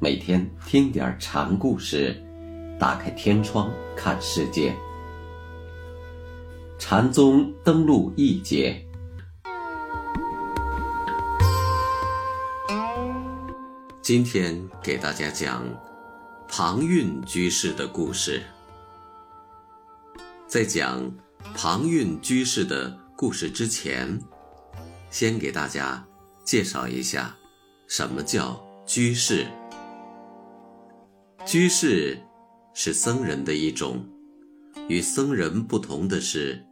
每天听点禅故事，打开天窗看世界。禅宗登陆一节，今天给大家讲庞蕴居士的故事。在讲庞蕴居士的故事之前，先给大家介绍一下什么叫居士。居士是僧人的一种，与僧人不同的是，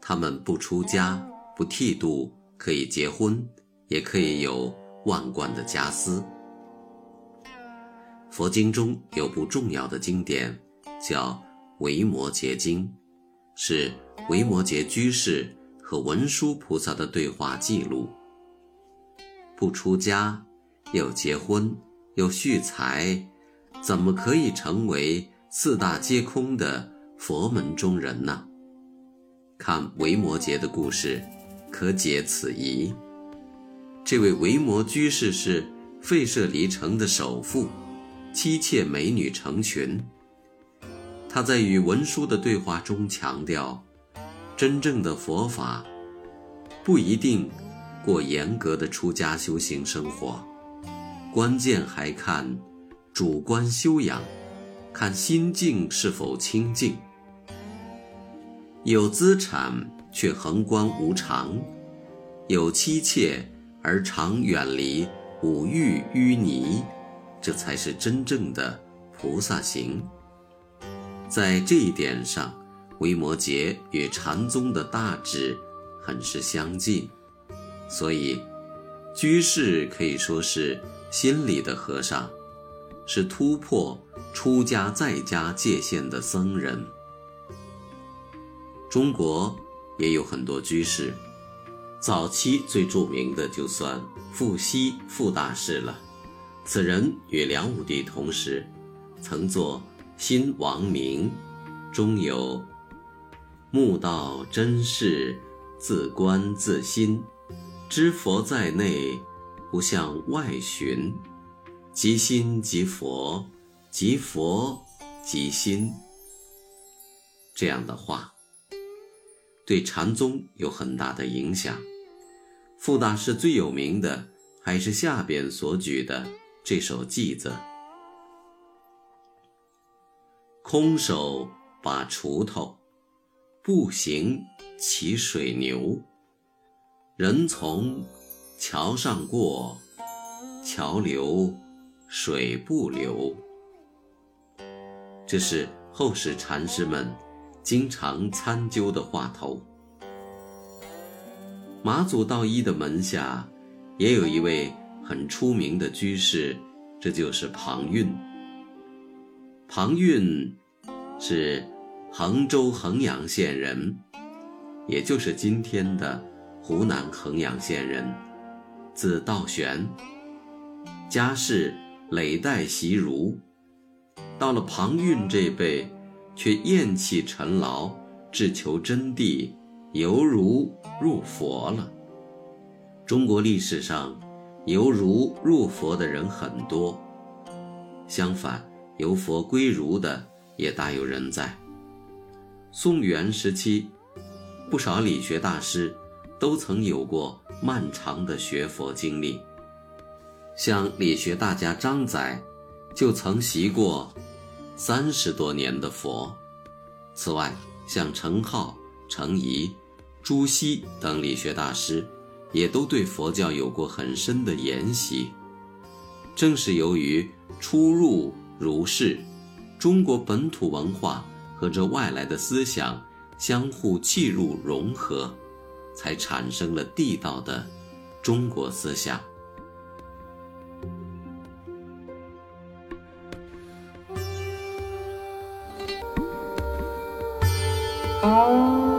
他们不出家、不剃度，可以结婚，也可以有万贯的家私。佛经中有部重要的经典，叫《维摩诘经》，是维摩诘居士和文殊菩萨的对话记录。不出家，又结婚，又续财。怎么可以成为四大皆空的佛门中人呢？看维摩诘的故事，可解此疑。这位维摩居士是费舍离城的首富，妻妾美女成群。他在与文殊的对话中强调，真正的佛法不一定过严格的出家修行生活，关键还看。主观修养，看心境是否清净。有资产却恒观无常，有妻妾而常远离五欲淤泥，这才是真正的菩萨行。在这一点上，维摩诘与禅宗的大智很是相近，所以居士可以说是心里的和尚。是突破出家在家界限的僧人。中国也有很多居士，早期最著名的就算富皙傅大师了。此人与梁武帝同时，曾作《新王明》，中有“悟道真事，自观自心，知佛在内，不向外寻。”即心即佛，即佛即心。这样的话，对禅宗有很大的影响。傅大师最有名的还是下边所举的这首偈子：“空手把锄头，步行骑水牛。人从桥上过，桥流。”水不流，这是后世禅师们经常参究的话头。马祖道一的门下也有一位很出名的居士，这就是庞蕴。庞蕴是衡州衡阳县人，也就是今天的湖南衡阳县人，字道玄，家世。累代习儒，到了庞蕴这辈，却厌弃尘劳，只求真谛，犹如入佛了。中国历史上，犹如入佛的人很多，相反，由佛归儒的也大有人在。宋元时期，不少理学大师都曾有过漫长的学佛经历。像理学大家张载，就曾习过三十多年的佛。此外，像程颢、程颐、朱熹等理学大师，也都对佛教有过很深的研习。正是由于出入儒释，中国本土文化和这外来的思想相互契入融合，才产生了地道的中国思想。Música